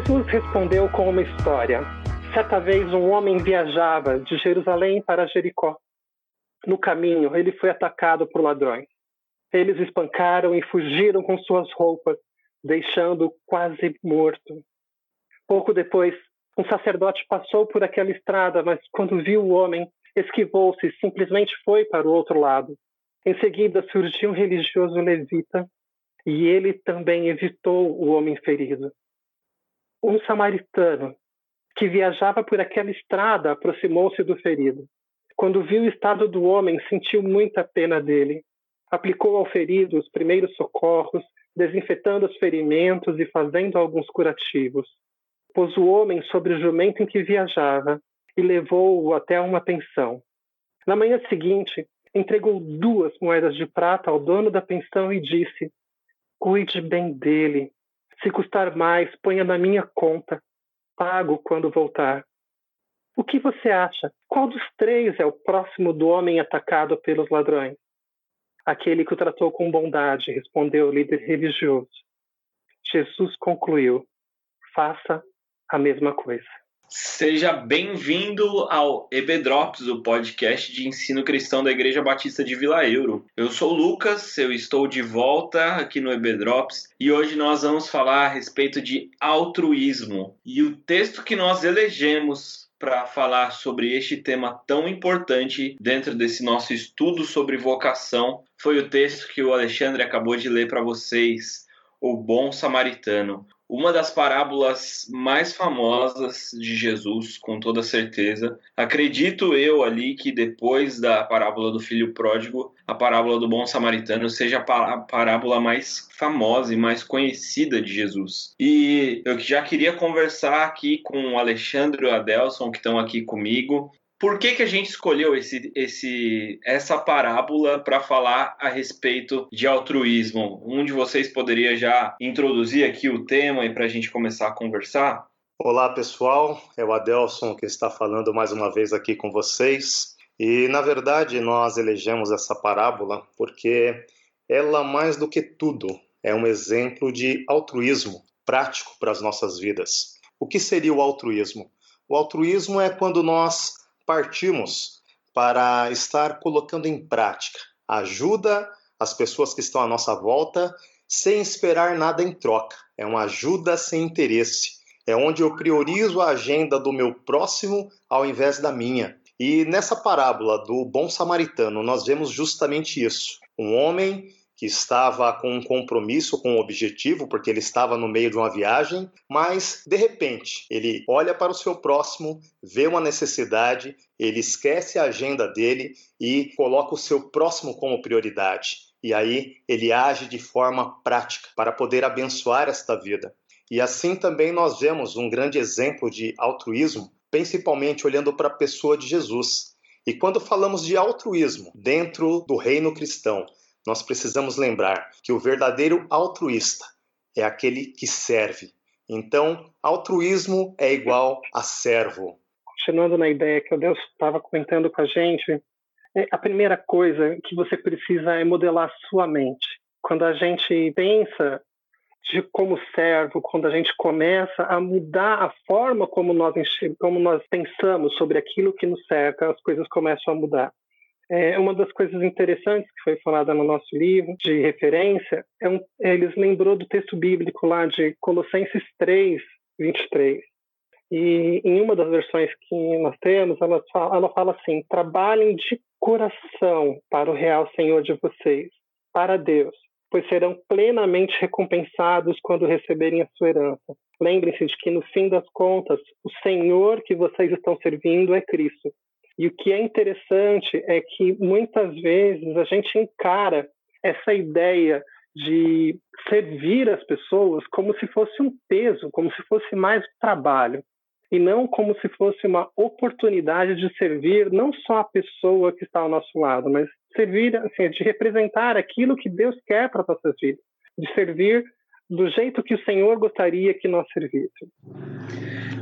Jesus respondeu com uma história. Certa vez, um homem viajava de Jerusalém para Jericó. No caminho, ele foi atacado por ladrões. Eles espancaram e fugiram com suas roupas, deixando-o quase morto. Pouco depois, um sacerdote passou por aquela estrada, mas quando viu o homem, esquivou-se e simplesmente foi para o outro lado. Em seguida, surgiu um religioso levita e ele também evitou o homem ferido. Um samaritano que viajava por aquela estrada aproximou-se do ferido. Quando viu o estado do homem, sentiu muita pena dele. Aplicou ao ferido os primeiros socorros, desinfetando os ferimentos e fazendo alguns curativos. Pôs o homem sobre o jumento em que viajava e levou-o até uma pensão. Na manhã seguinte, entregou duas moedas de prata ao dono da pensão e disse: Cuide bem dele. Se custar mais, ponha na minha conta. Pago quando voltar. O que você acha? Qual dos três é o próximo do homem atacado pelos ladrões? Aquele que o tratou com bondade, respondeu o líder religioso. Jesus concluiu: faça a mesma coisa. Seja bem-vindo ao EBDrops, o podcast de ensino cristão da Igreja Batista de Vila Euro. Eu sou o Lucas, eu estou de volta aqui no EBDrops e hoje nós vamos falar a respeito de altruísmo. E o texto que nós elegemos para falar sobre este tema tão importante dentro desse nosso estudo sobre vocação foi o texto que o Alexandre acabou de ler para vocês, o Bom Samaritano uma das parábolas mais famosas de Jesus, com toda certeza. Acredito eu ali que depois da parábola do filho pródigo, a parábola do bom samaritano seja a parábola mais famosa e mais conhecida de Jesus. E eu já queria conversar aqui com o Alexandre e o Adelson, que estão aqui comigo, por que, que a gente escolheu esse, esse, essa parábola para falar a respeito de altruísmo? Um de vocês poderia já introduzir aqui o tema e para a gente começar a conversar? Olá, pessoal. É o Adelson que está falando mais uma vez aqui com vocês. E, na verdade, nós elegemos essa parábola porque ela, mais do que tudo, é um exemplo de altruísmo prático para as nossas vidas. O que seria o altruísmo? O altruísmo é quando nós partimos para estar colocando em prática ajuda às pessoas que estão à nossa volta sem esperar nada em troca. É uma ajuda sem interesse. É onde eu priorizo a agenda do meu próximo ao invés da minha. E nessa parábola do bom samaritano, nós vemos justamente isso. Um homem que estava com um compromisso, com um objetivo, porque ele estava no meio de uma viagem, mas de repente ele olha para o seu próximo, vê uma necessidade, ele esquece a agenda dele e coloca o seu próximo como prioridade. E aí ele age de forma prática para poder abençoar esta vida. E assim também nós vemos um grande exemplo de altruísmo, principalmente olhando para a pessoa de Jesus. E quando falamos de altruísmo dentro do reino cristão, nós precisamos lembrar que o verdadeiro altruísta é aquele que serve. Então, altruísmo é igual a servo. Continuando na ideia que o Deus estava comentando com a gente, é, a primeira coisa que você precisa é modelar sua mente. Quando a gente pensa de como servo, quando a gente começa a mudar a forma como nós, como nós pensamos sobre aquilo que nos cerca, as coisas começam a mudar. É, uma das coisas interessantes que foi falada no nosso livro de referência é um, eles lembrou do texto bíblico lá de Colossenses 3, 23. E em uma das versões que nós temos, ela fala, ela fala assim: trabalhem de coração para o real Senhor de vocês, para Deus, pois serão plenamente recompensados quando receberem a sua herança. Lembrem-se de que, no fim das contas, o Senhor que vocês estão servindo é Cristo. E o que é interessante é que muitas vezes a gente encara essa ideia de servir as pessoas como se fosse um peso, como se fosse mais trabalho, e não como se fosse uma oportunidade de servir não só a pessoa que está ao nosso lado, mas servir, assim, de representar aquilo que Deus quer para as nossas vidas, de servir do jeito que o Senhor gostaria que nós servíssemos.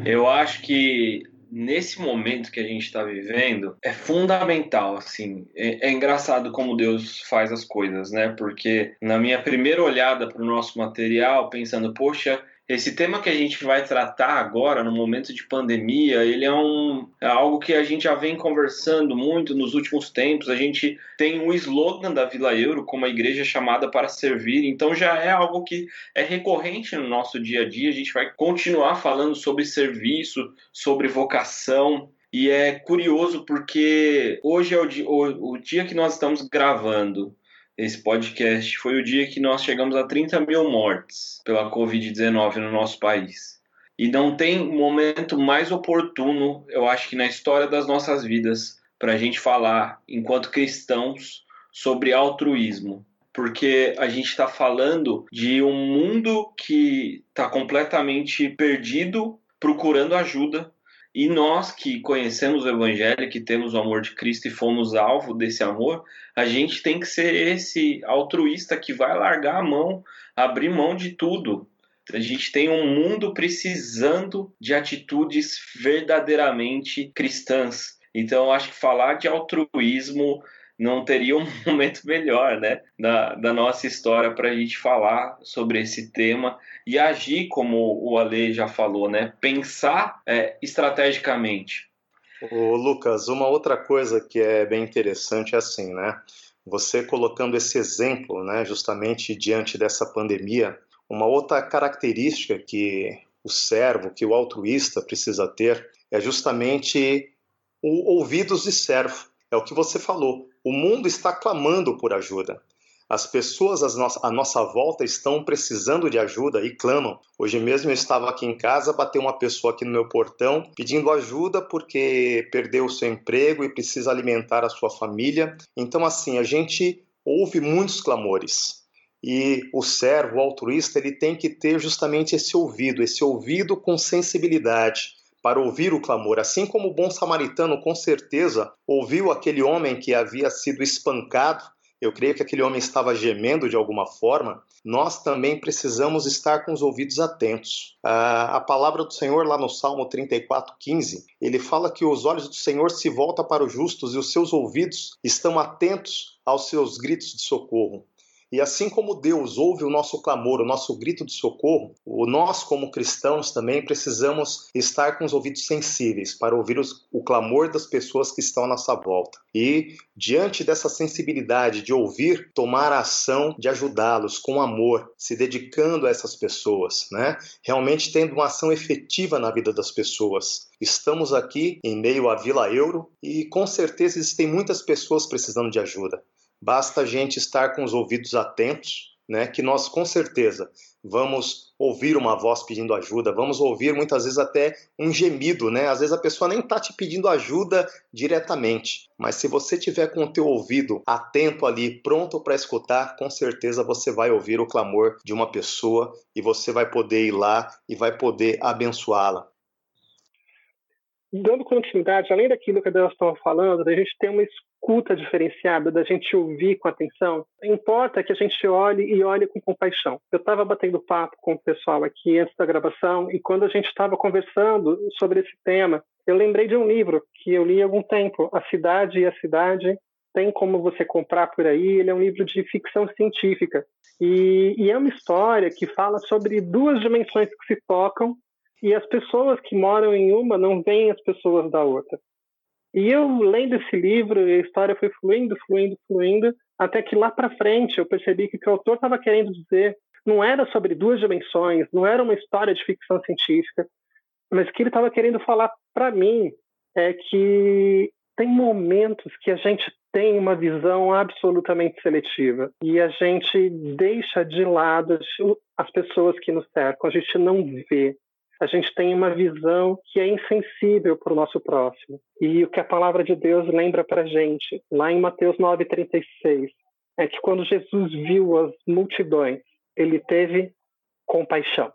Eu acho que nesse momento que a gente está vivendo é fundamental, assim. É, é, engraçado como Deus faz as coisas, né? Porque na minha primeira olhada para o nosso material, pensando, poxa, Esse tema que a gente vai tratar agora, no momento de pandemia, ele é, um, é algo que a gente já vem conversando muito nos últimos tempos. A gente tem um slogan da Vila Euro como a igreja chamada para servir, então já é algo que é recorrente no nosso dia a dia. A gente vai continuar falando sobre serviço, sobre vocação. E é curioso porque hoje é o dia, o, o dia que nós estamos gravando esse podcast foi o dia que nós chegamos a 30 mil mortes pela Covid-19 no nosso país. E não tem momento mais oportuno, eu acho que na história das nossas vidas, para a gente falar, enquanto cristãos, sobre altruísmo. Porque a gente está falando de um mundo que está completamente perdido, procurando ajuda, e nós que conhecemos o Evangelho, que temos o amor de Cristo e fomos alvo desse amor, a gente tem que ser esse altruísta que vai largar a mão, abrir mão de tudo. A gente tem um mundo precisando de atitudes verdadeiramente cristãs. Então, acho que falar de altruísmo não teria um momento melhor, né, da, da nossa história para a gente falar sobre esse tema e agir como o Ale já falou, né, pensar é, estrategicamente. O Lucas, uma outra coisa que é bem interessante é assim, né, você colocando esse exemplo, né, justamente diante dessa pandemia, uma outra característica que o servo, que o altruísta precisa ter é justamente o ouvidos de servo. É o que você falou. O mundo está clamando por ajuda. As pessoas à nossa volta estão precisando de ajuda e clamam. Hoje mesmo eu estava aqui em casa, bateu uma pessoa aqui no meu portão pedindo ajuda porque perdeu o seu emprego e precisa alimentar a sua família. Então, assim, a gente ouve muitos clamores. E o servo, o altruísta, ele tem que ter justamente esse ouvido, esse ouvido com sensibilidade para ouvir o clamor, assim como o bom samaritano com certeza ouviu aquele homem que havia sido espancado. Eu creio que aquele homem estava gemendo de alguma forma. Nós também precisamos estar com os ouvidos atentos. Ah, a palavra do Senhor, lá no Salmo 34, 15, ele fala que os olhos do Senhor se voltam para os justos e os seus ouvidos estão atentos aos seus gritos de socorro. E assim como Deus ouve o nosso clamor, o nosso grito de socorro, nós, como cristãos, também precisamos estar com os ouvidos sensíveis para ouvir os, o clamor das pessoas que estão à nossa volta. E, diante dessa sensibilidade de ouvir, tomar a ação de ajudá-los com amor, se dedicando a essas pessoas, né? realmente tendo uma ação efetiva na vida das pessoas. Estamos aqui em meio à Vila Euro e com certeza existem muitas pessoas precisando de ajuda. Basta a gente estar com os ouvidos atentos, né, que nós com certeza vamos ouvir uma voz pedindo ajuda, vamos ouvir muitas vezes até um gemido, né? Às vezes a pessoa nem está te pedindo ajuda diretamente, mas se você tiver com o teu ouvido atento ali, pronto para escutar, com certeza você vai ouvir o clamor de uma pessoa e você vai poder ir lá e vai poder abençoá-la. Dando continuidade, além daquilo que a Deus estava falando, a gente tem uma escuta diferenciada, da gente ouvir com atenção, importa que a gente olhe e olhe com compaixão. Eu estava batendo papo com o pessoal aqui antes da gravação e quando a gente estava conversando sobre esse tema, eu lembrei de um livro que eu li há algum tempo, A Cidade e a Cidade. Tem como você comprar por aí. Ele é um livro de ficção científica. E, e é uma história que fala sobre duas dimensões que se tocam e as pessoas que moram em uma não veem as pessoas da outra. E eu lendo esse livro, a história foi fluindo, fluindo, fluindo, até que lá para frente eu percebi que o que o autor estava querendo dizer não era sobre duas dimensões, não era uma história de ficção científica, mas que ele estava querendo falar para mim é que tem momentos que a gente tem uma visão absolutamente seletiva e a gente deixa de lado as pessoas que nos cercam, a gente não vê a gente tem uma visão que é insensível para o nosso próximo. E o que a palavra de Deus lembra para a gente, lá em Mateus 9,36, é que quando Jesus viu as multidões, ele teve compaixão.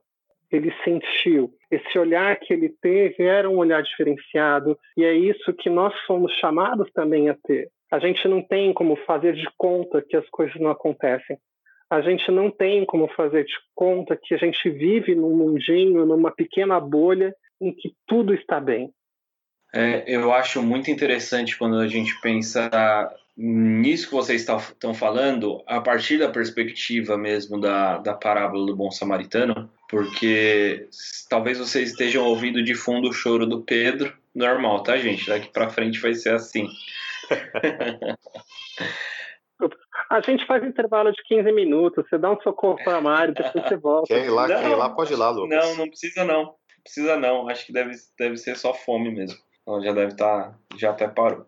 Ele sentiu. Esse olhar que ele teve era um olhar diferenciado, e é isso que nós somos chamados também a ter. A gente não tem como fazer de conta que as coisas não acontecem a gente não tem como fazer de conta que a gente vive num mundinho, numa pequena bolha em que tudo está bem. É, eu acho muito interessante quando a gente pensa nisso que vocês estão falando, a partir da perspectiva mesmo da, da parábola do bom samaritano, porque talvez vocês estejam ouvindo de fundo o choro do Pedro, normal, tá, gente? Daqui para frente vai ser assim. A gente faz intervalo de 15 minutos, você dá um socorro para a Mari, depois você volta. Quer ir lá, não, quer ir lá, pode ir lá, Lucas. Não, não precisa não. Não precisa não. Acho que deve, deve ser só fome mesmo. Ela já deve estar, tá, já até parou.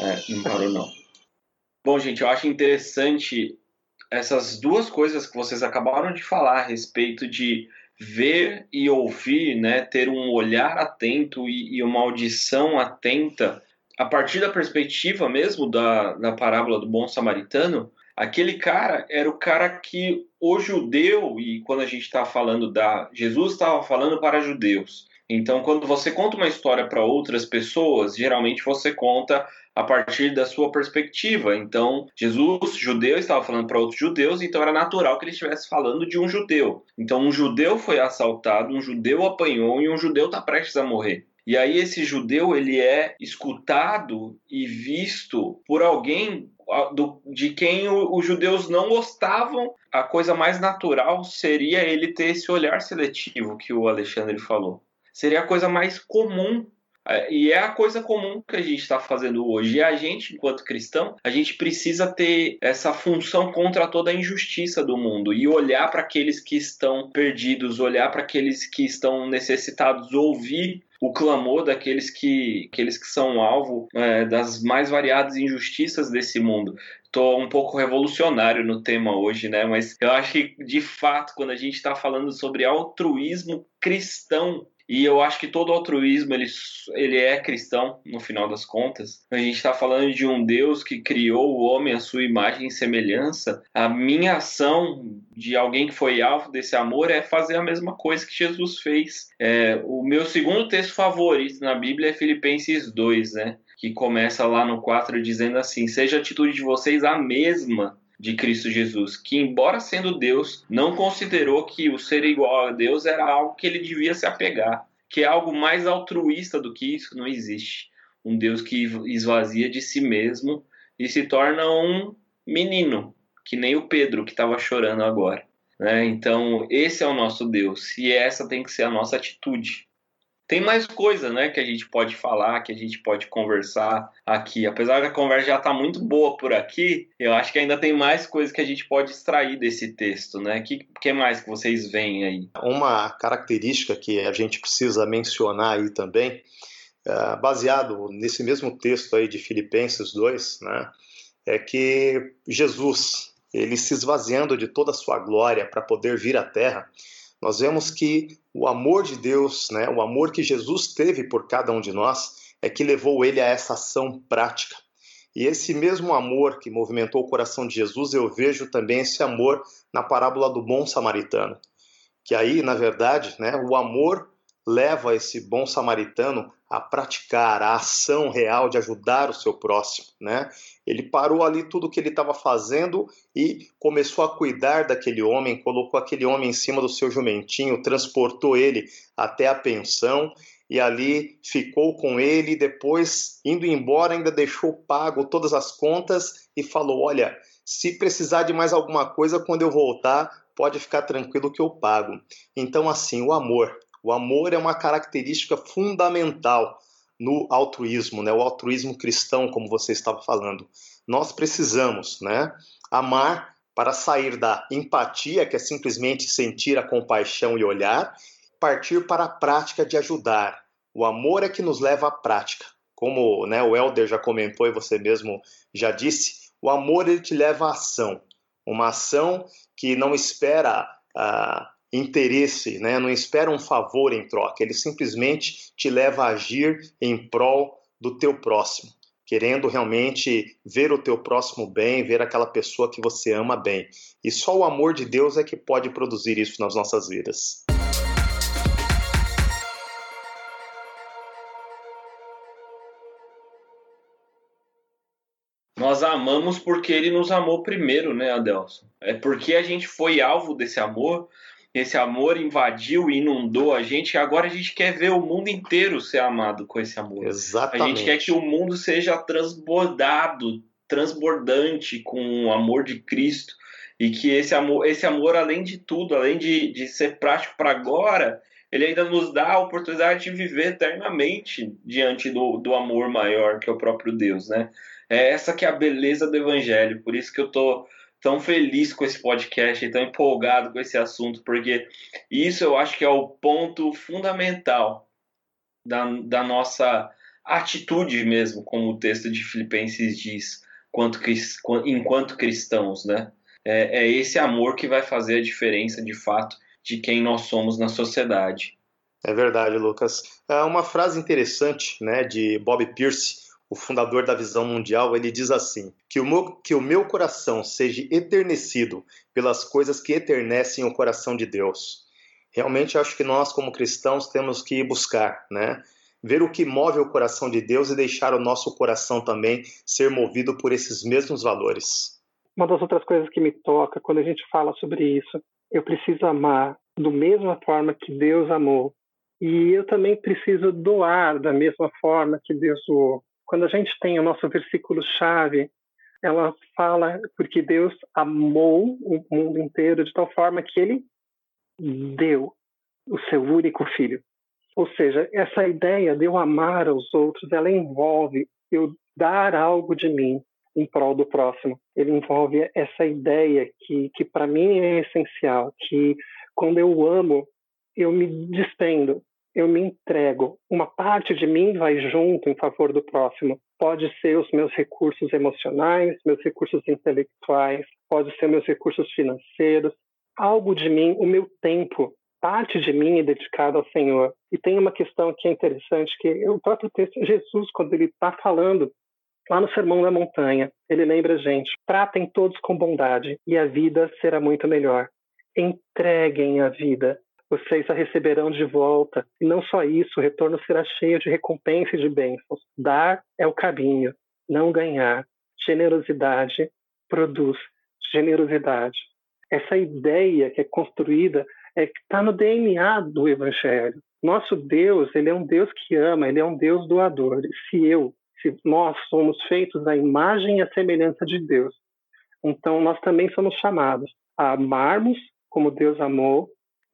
É, não parou não. Bom, gente, eu acho interessante essas duas coisas que vocês acabaram de falar a respeito de ver e ouvir, né, ter um olhar atento e, e, uma audição atenta, a partir da perspectiva mesmo da, da parábola do bom samaritano, aquele cara era o cara que o judeu, e quando a gente está falando da. Jesus estava falando para judeus. Então, quando você conta uma história para outras pessoas, geralmente você conta a partir da sua perspectiva. Então, Jesus, judeu, estava falando para outros judeus, então era natural que ele estivesse falando de um judeu. Então, um judeu foi assaltado, um judeu apanhou e um judeu está prestes a morrer. E aí esse judeu ele é escutado e visto por alguém de quem os judeus não gostavam. A coisa mais natural seria ele ter esse olhar seletivo que o Alexandre falou. Seria a coisa mais comum e é a coisa comum que a gente está fazendo hoje. E a gente, enquanto cristão, a gente precisa ter essa função contra toda a injustiça do mundo e olhar para aqueles que estão perdidos, olhar para aqueles que estão necessitados, ouvir o clamor daqueles que, aqueles que são alvo é, das mais variadas injustiças desse mundo. Estou um pouco revolucionário no tema hoje, né? Mas eu acho que, de fato, quando a gente está falando sobre altruísmo cristão, e eu acho que todo altruísmo ele, ele é cristão, no final das contas. A gente está falando de um Deus que criou o homem à sua imagem e semelhança. A minha ação de alguém que foi alvo desse amor é fazer a mesma coisa que Jesus fez. É, o meu segundo texto favorito na Bíblia é Filipenses 2, né? Que começa lá no 4 dizendo assim: Seja a atitude de vocês a mesma de Cristo Jesus, que, embora sendo Deus, não considerou que o ser igual a Deus era algo que ele devia se apegar, que é algo mais altruísta do que isso não existe. Um Deus que esvazia de si mesmo e se torna um menino, que nem o Pedro que estava chorando agora. Né? Então, esse é o nosso Deus e essa tem que ser a nossa atitude. Tem mais coisa, né, que a gente pode falar, que a gente pode conversar aqui. Apesar da conversa já estar tá muito boa por aqui, eu acho que ainda tem mais coisas que a gente pode extrair desse texto, né? O que, que mais que vocês veem aí? Uma característica que a gente precisa mencionar aí também, é, baseado nesse mesmo texto aí de Filipenses 2, né, é que Jesus, ele se esvaziando de toda a sua glória para poder vir à terra, nós vemos que o amor de Deus, né, o amor que Jesus teve por cada um de nós, é que levou ele a essa ação prática. E esse mesmo amor que movimentou o coração de Jesus, eu vejo também esse amor na parábola do bom samaritano. Que aí, na verdade, né, o amor leva esse bom samaritano a praticar a ação real de ajudar o seu próximo, né? Ele parou ali tudo o que ele estava fazendo e começou a cuidar daquele homem, colocou aquele homem em cima do seu jumentinho, transportou ele até a pensão e ali ficou com ele. Depois, indo embora, ainda deixou pago todas as contas e falou: Olha, se precisar de mais alguma coisa, quando eu voltar, pode ficar tranquilo que eu pago. Então, assim, o amor. O amor é uma característica fundamental no altruísmo, né? O altruísmo cristão, como você estava falando. Nós precisamos, né, amar para sair da empatia, que é simplesmente sentir a compaixão e olhar, partir para a prática de ajudar. O amor é que nos leva à prática. Como né, o Elder já comentou e você mesmo já disse, o amor ele te leva à ação. Uma ação que não espera ah, interesse, né? não espera um favor em troca, ele simplesmente te leva a agir em prol do teu próximo, querendo realmente ver o teu próximo bem, ver aquela pessoa que você ama bem. E só o amor de Deus é que pode produzir isso nas nossas vidas. Nós amamos porque ele nos amou primeiro, né, Adelson? É porque a gente foi alvo desse amor esse amor invadiu e inundou a gente, e agora a gente quer ver o mundo inteiro ser amado com esse amor. Exatamente. A gente quer que o mundo seja transbordado, transbordante com o amor de Cristo e que esse amor, esse amor além de tudo, além de, de ser prático para agora, ele ainda nos dá a oportunidade de viver eternamente diante do, do amor maior que é o próprio Deus, né? É essa que é a beleza do evangelho, por isso que eu tô tão feliz com esse podcast tão empolgado com esse assunto, porque isso eu acho que é o ponto fundamental da, da nossa atitude mesmo, como o texto de Filipenses diz, quanto, enquanto cristãos, né? É, é esse amor que vai fazer a diferença de fato de quem nós somos na sociedade. É verdade, Lucas. É uma frase interessante, né, de Bob Pierce, o fundador da Visão Mundial, ele diz assim: que o, meu, que o meu coração seja eternecido pelas coisas que eternecem o coração de Deus. Realmente acho que nós, como cristãos, temos que buscar, né? Ver o que move o coração de Deus e deixar o nosso coração também ser movido por esses mesmos valores. Uma das outras coisas que me toca quando a gente fala sobre isso, eu preciso amar da mesma forma que Deus amou. E eu também preciso doar da mesma forma que Deus doou. Quando a gente tem o nosso versículo-chave, ela fala porque Deus amou o mundo inteiro de tal forma que ele deu o seu único filho. Ou seja, essa ideia de eu amar aos outros, ela envolve eu dar algo de mim em prol do próximo. Ele envolve essa ideia que, que para mim é essencial, que quando eu amo, eu me despendo, eu me entrego. Uma parte de mim vai junto em favor do próximo. Pode ser os meus recursos emocionais, meus recursos intelectuais, pode ser meus recursos financeiros. Algo de mim, o meu tempo, parte de mim é dedicado ao Senhor. E tem uma questão que é interessante, que o próprio texto, Jesus, quando ele está falando lá no Sermão da Montanha, ele lembra a gente: tratem todos com bondade e a vida será muito melhor. Entreguem a vida vocês a receberão de volta. E não só isso, o retorno será cheio de recompensa e de bênçãos. Dar é o caminho, não ganhar. Generosidade produz generosidade. Essa ideia que é construída é que está no DNA do Evangelho. Nosso Deus, ele é um Deus que ama, ele é um Deus doador. Se eu, se nós somos feitos à imagem e à semelhança de Deus, então nós também somos chamados a amarmos como Deus amou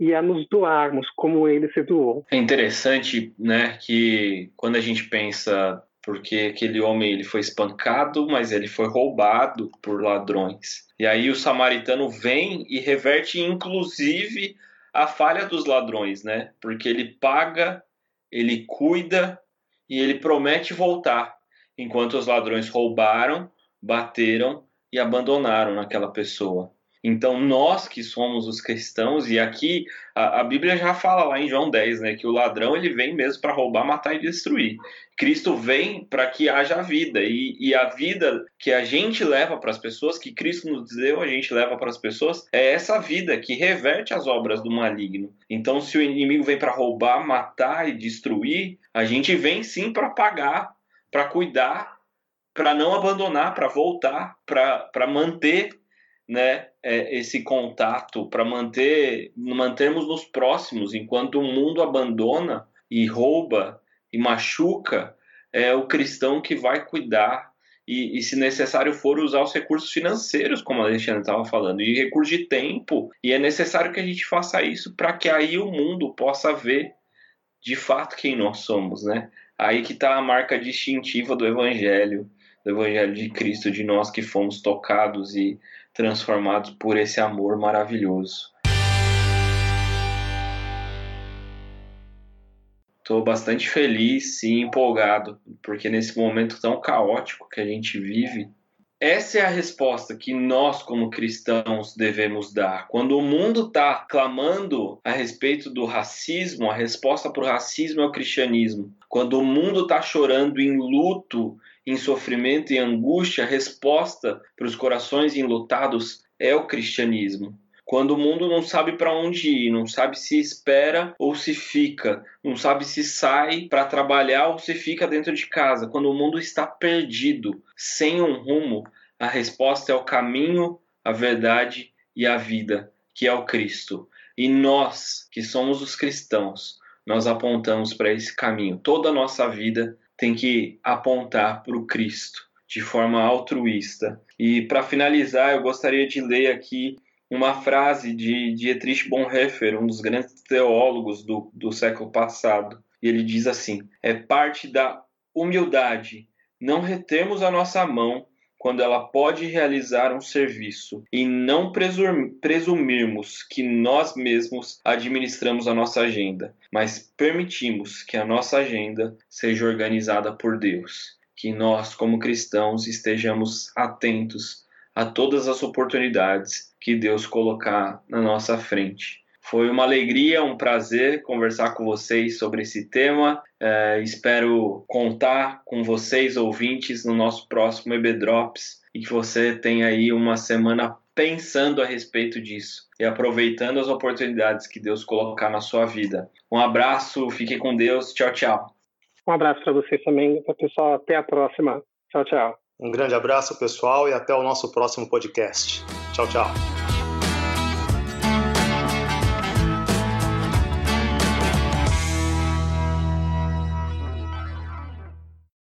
e a nos doarmos como ele se doou. É interessante, né, que quando a gente pensa porque aquele homem ele foi espancado, mas ele foi roubado por ladrões. E aí o samaritano vem e reverte inclusive a falha dos ladrões, né? Porque ele paga, ele cuida e ele promete voltar, enquanto os ladrões roubaram, bateram e abandonaram naquela pessoa. Então, nós que somos os cristãos, e aqui a, a, Bíblia já fala lá em João 10, né, que o ladrão ele vem mesmo para roubar, matar e destruir. Cristo vem para que haja vida, e, e, a vida que a gente leva para as pessoas, que Cristo nos deu, a gente leva para as pessoas, é essa vida que reverte as obras do maligno. Então, se o inimigo vem para roubar, matar e destruir, a gente vem sim para pagar, para cuidar, para não abandonar, para voltar, para manter né, é, esse contato para manter mantermos nos próximos. Enquanto o mundo abandona e rouba e machuca é o cristão que vai cuidar. E, e se necessário for usar os recursos financeiros como a Alexandre estava falando e recursos de tempo. E é necessário que a gente faça isso para que aí o mundo possa ver de fato quem nós somos né? Aí que está a marca distintiva do evangelho do evangelho de Cristo de nós que fomos tocados e transformados por esse amor maravilhoso. Estou bastante feliz e empolgado, porque nesse momento tão caótico que a gente vive, essa é a resposta que nós, como cristãos, devemos dar. Quando o mundo está clamando a respeito do racismo, a resposta para o racismo é o cristianismo. Quando o mundo está chorando em luto em sofrimento e angústia, a resposta para os corações enlutados é o cristianismo. Quando o mundo não sabe para onde ir, não sabe se espera ou se fica, não sabe se sai para trabalhar ou se fica dentro de casa, quando o mundo está perdido, sem um rumo, a resposta é o caminho, a verdade e a vida, que é o Cristo. E nós, que somos os cristãos, nós apontamos para esse caminho. Toda a nossa vida tem que apontar para o Cristo de forma altruísta. E para finalizar, eu gostaria de ler aqui uma frase de Dietrich Bonhoeffer, um dos grandes teólogos do, do século passado. E ele diz assim: é parte da humildade não retermos a nossa mão quando ela pode realizar um serviço e não presumirmos que nós mesmos administramos a nossa agenda, mas permitimos que a nossa agenda seja organizada por Deus. Que nós, como cristãos, estejamos atentos a todas as oportunidades que Deus colocar na nossa frente. Foi uma alegria, um prazer conversar com vocês sobre esse tema. É, espero contar com vocês, ouvintes, no nosso próximo EB Drops e que você tenha aí uma semana pensando a respeito disso e aproveitando as oportunidades que Deus colocar na sua vida. Um abraço, fique com Deus. Tchau, tchau. Um abraço para vocês também, pessoal. Até a próxima. Tchau, tchau. Um grande abraço, pessoal, e até o nosso próximo podcast. Tchau, tchau.